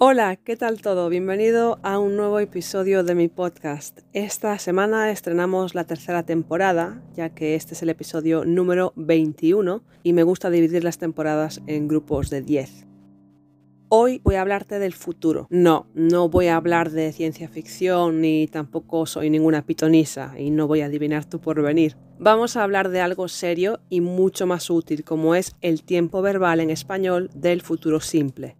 Hola, ¿qué tal todo? Bienvenido a un nuevo episodio de mi podcast. Esta semana estrenamos la tercera temporada, ya que este es el episodio número 21 y me gusta dividir las temporadas en grupos de 10. Hoy voy a hablarte del futuro. No, no voy a hablar de ciencia ficción ni tampoco soy ninguna pitonisa y no voy a adivinar tu porvenir. Vamos a hablar de algo serio y mucho más útil como es el tiempo verbal en español del futuro simple.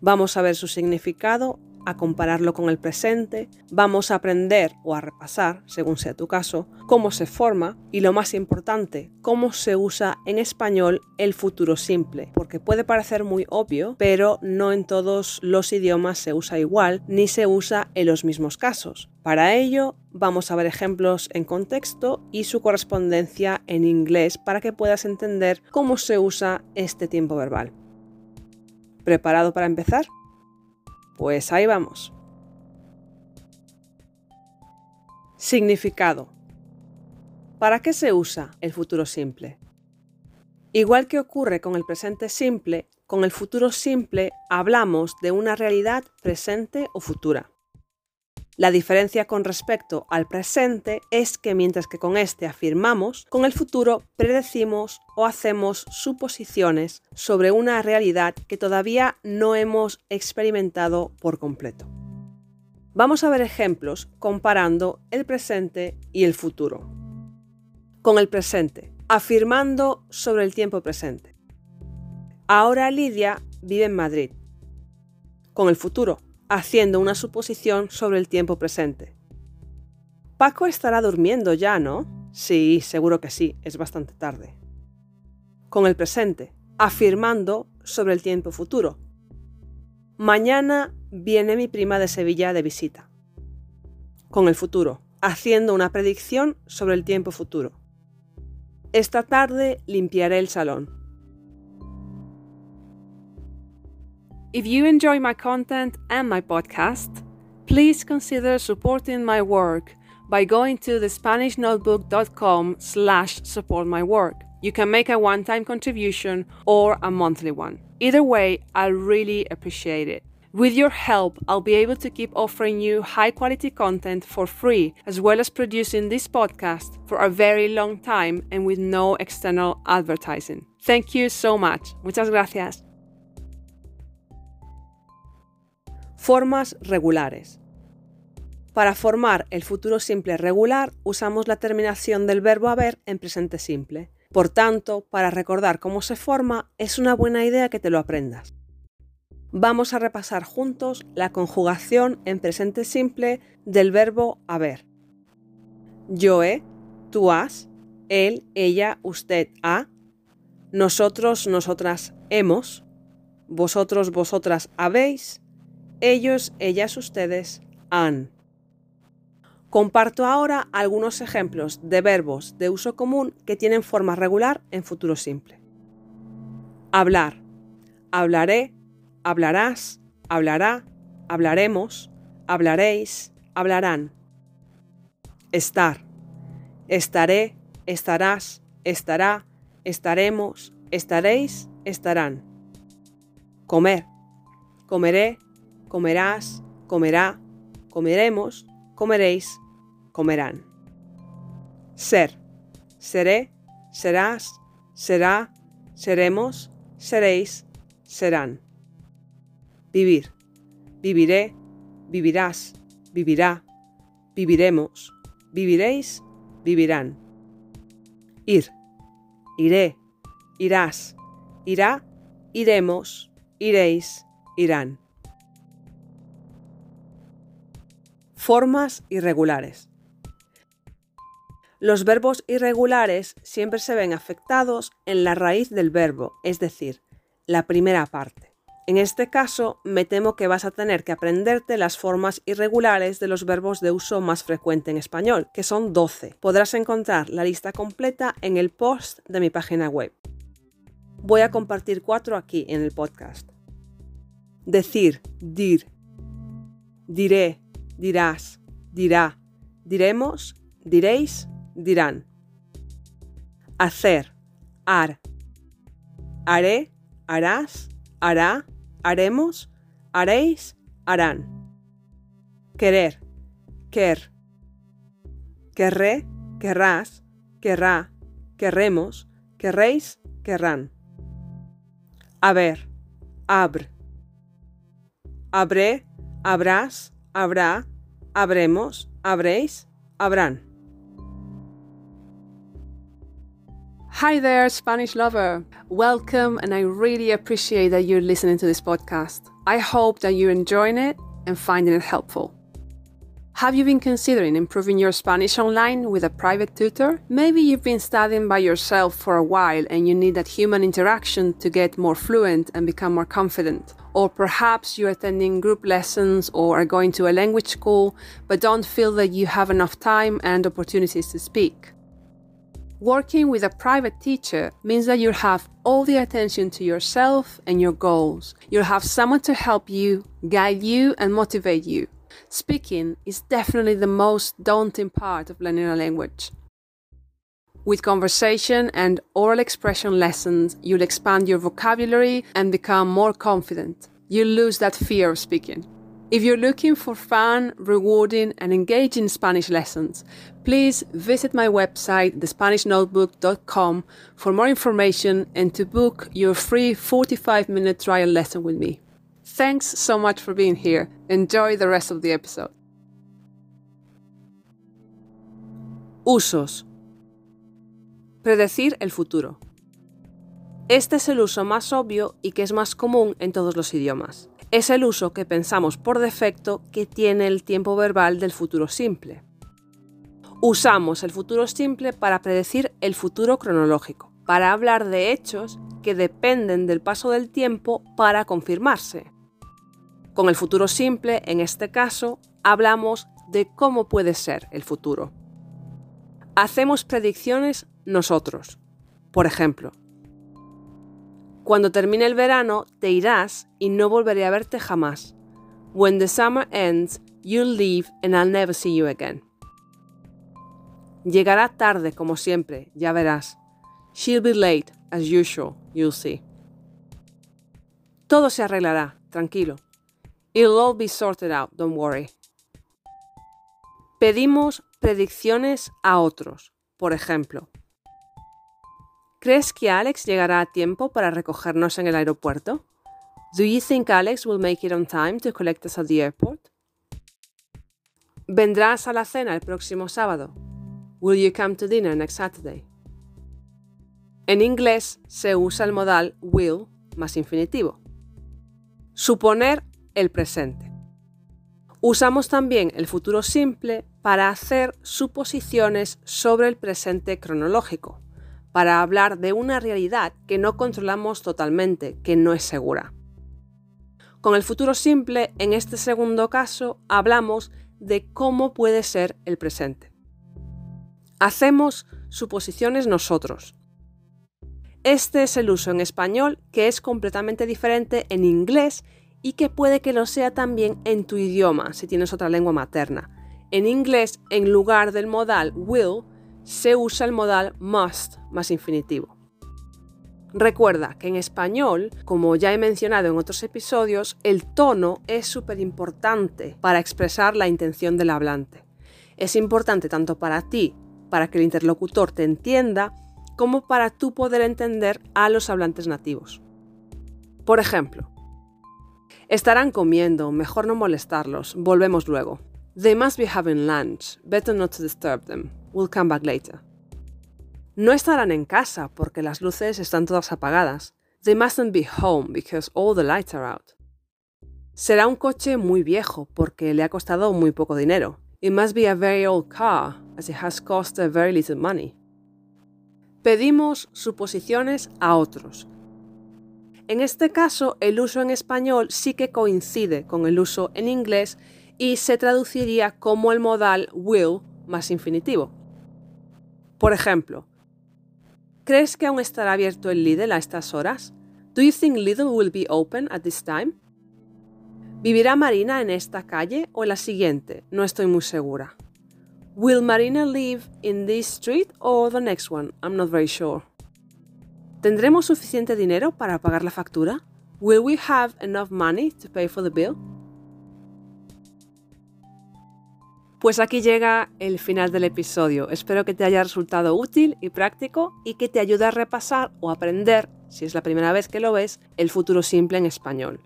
Vamos a ver su significado, a compararlo con el presente, vamos a aprender o a repasar, según sea tu caso, cómo se forma y lo más importante, cómo se usa en español el futuro simple, porque puede parecer muy obvio, pero no en todos los idiomas se usa igual ni se usa en los mismos casos. Para ello, vamos a ver ejemplos en contexto y su correspondencia en inglés para que puedas entender cómo se usa este tiempo verbal. ¿Preparado para empezar? Pues ahí vamos. Significado. ¿Para qué se usa el futuro simple? Igual que ocurre con el presente simple, con el futuro simple hablamos de una realidad presente o futura. La diferencia con respecto al presente es que mientras que con este afirmamos, con el futuro predecimos o hacemos suposiciones sobre una realidad que todavía no hemos experimentado por completo. Vamos a ver ejemplos comparando el presente y el futuro. Con el presente, afirmando sobre el tiempo presente. Ahora Lidia vive en Madrid. Con el futuro, haciendo una suposición sobre el tiempo presente. Paco estará durmiendo ya, ¿no? Sí, seguro que sí, es bastante tarde. Con el presente, afirmando sobre el tiempo futuro. Mañana viene mi prima de Sevilla de visita. Con el futuro, haciendo una predicción sobre el tiempo futuro. Esta tarde limpiaré el salón. If you enjoy my content and my podcast, please consider supporting my work by going to thespanishnotebook.com slash support my work. You can make a one-time contribution or a monthly one. Either way, I'll really appreciate it. With your help, I'll be able to keep offering you high quality content for free, as well as producing this podcast for a very long time and with no external advertising. Thank you so much. Muchas gracias. Formas regulares. Para formar el futuro simple regular usamos la terminación del verbo haber en presente simple. Por tanto, para recordar cómo se forma, es una buena idea que te lo aprendas. Vamos a repasar juntos la conjugación en presente simple del verbo haber. Yo he, tú has, él, ella, usted ha, nosotros, nosotras hemos, vosotros, vosotras habéis, ellos, ellas, ustedes han. Comparto ahora algunos ejemplos de verbos de uso común que tienen forma regular en futuro simple. Hablar. Hablaré, hablarás, hablará, hablaremos, hablaréis, hablarán. Estar. Estaré, estarás, estará, estaremos, estaréis, estarán. Comer. Comeré, comerás, comerá, comeremos, comeréis, comerán. Ser, seré, serás, será, seremos, seréis, serán. Vivir, viviré, vivirás, vivirá, viviremos, viviréis, vivirán. Ir, iré, irás, irá, iremos, iréis, irán. Formas irregulares. Los verbos irregulares siempre se ven afectados en la raíz del verbo, es decir, la primera parte. En este caso, me temo que vas a tener que aprenderte las formas irregulares de los verbos de uso más frecuente en español, que son 12. Podrás encontrar la lista completa en el post de mi página web. Voy a compartir cuatro aquí en el podcast. Decir, dir, diré, dirás, dirá, diremos, diréis, dirán. Hacer, ar, haré, harás, hará, haremos, haréis, harán. Querer, quer. Querré, querrás, querrá, querremos, querréis, querrán. Haber, abr. Habré, habrás, habrá, habremos, habréis, habrán. Hi there, Spanish lover. Welcome, and I really appreciate that you're listening to this podcast. I hope that you're enjoying it and finding it helpful. Have you been considering improving your Spanish online with a private tutor? Maybe you've been studying by yourself for a while and you need that human interaction to get more fluent and become more confident. Or perhaps you're attending group lessons or are going to a language school but don't feel that you have enough time and opportunities to speak. Working with a private teacher means that you'll have all the attention to yourself and your goals. You'll have someone to help you, guide you, and motivate you. Speaking is definitely the most daunting part of learning a language. With conversation and oral expression lessons, you'll expand your vocabulary and become more confident. You'll lose that fear of speaking. If you're looking for fun, rewarding, and engaging Spanish lessons, please visit my website, thespanishnotebook.com, for more information and to book your free 45 minute trial lesson with me. Thanks so much for being here. Enjoy the rest of the episode. Usos. Predecir el futuro. Este es el uso más obvio y que es más común en todos los idiomas. Es el uso que pensamos por defecto que tiene el tiempo verbal del futuro simple. Usamos el futuro simple para predecir el futuro cronológico, para hablar de hechos que dependen del paso del tiempo para confirmarse. Con el futuro simple, en este caso, hablamos de cómo puede ser el futuro. Hacemos predicciones nosotros. Por ejemplo, cuando termine el verano te irás y no volveré a verte jamás. When the summer ends, you'll leave and I'll never see you again. Llegará tarde como siempre, ya verás. She'll be late, as usual, you'll see. Todo se arreglará, tranquilo. It'll all be sorted out, don't worry. Pedimos predicciones a otros. Por ejemplo, ¿crees que Alex llegará a tiempo para recogernos en el aeropuerto? Do you think Alex will make it on time to collect us at the airport? ¿Vendrás a la cena el próximo sábado? Will you come to dinner next Saturday? En inglés se usa el modal will más infinitivo. Suponer el presente. Usamos también el futuro simple para hacer suposiciones sobre el presente cronológico, para hablar de una realidad que no controlamos totalmente, que no es segura. Con el futuro simple, en este segundo caso, hablamos de cómo puede ser el presente. Hacemos suposiciones nosotros. Este es el uso en español que es completamente diferente en inglés y que puede que lo sea también en tu idioma si tienes otra lengua materna. En inglés, en lugar del modal will, se usa el modal must más infinitivo. Recuerda que en español, como ya he mencionado en otros episodios, el tono es súper importante para expresar la intención del hablante. Es importante tanto para ti, para que el interlocutor te entienda, como para tú poder entender a los hablantes nativos. Por ejemplo, Estarán comiendo, mejor no molestarlos, volvemos luego. They must be having lunch, better not to disturb them. We'll come back later. No estarán en casa porque las luces están todas apagadas. They mustn't be home because all the lights are out. Será un coche muy viejo porque le ha costado muy poco dinero. It must be a very old car as it has cost a very little money. Pedimos suposiciones a otros, en este caso, el uso en español sí que coincide con el uso en inglés y se traduciría como el modal will más infinitivo. Por ejemplo, ¿crees que aún estará abierto el Lidl a estas horas? Do you think Lidl will be open at this time? ¿Vivirá Marina en esta calle o la siguiente? No estoy muy segura. Will Marina live in this street or the next one? I'm not very sure. ¿Tendremos suficiente dinero para pagar la factura? Will we have enough money to pay for the bill? Pues aquí llega el final del episodio. Espero que te haya resultado útil y práctico y que te ayude a repasar o aprender, si es la primera vez que lo ves, el futuro simple en español.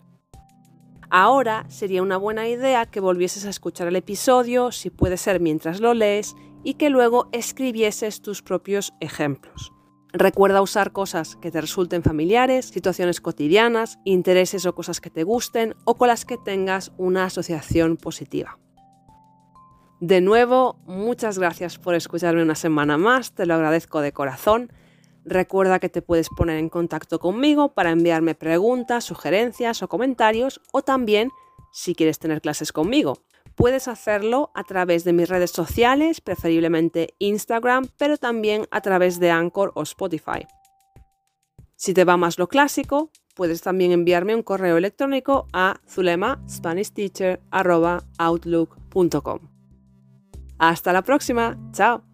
Ahora sería una buena idea que volvieses a escuchar el episodio, si puede ser mientras lo lees, y que luego escribieses tus propios ejemplos. Recuerda usar cosas que te resulten familiares, situaciones cotidianas, intereses o cosas que te gusten o con las que tengas una asociación positiva. De nuevo, muchas gracias por escucharme una semana más, te lo agradezco de corazón. Recuerda que te puedes poner en contacto conmigo para enviarme preguntas, sugerencias o comentarios o también si quieres tener clases conmigo. Puedes hacerlo a través de mis redes sociales, preferiblemente Instagram, pero también a través de Anchor o Spotify. Si te va más lo clásico, puedes también enviarme un correo electrónico a zulemaspanishteacher.outlook.com. Hasta la próxima. Chao.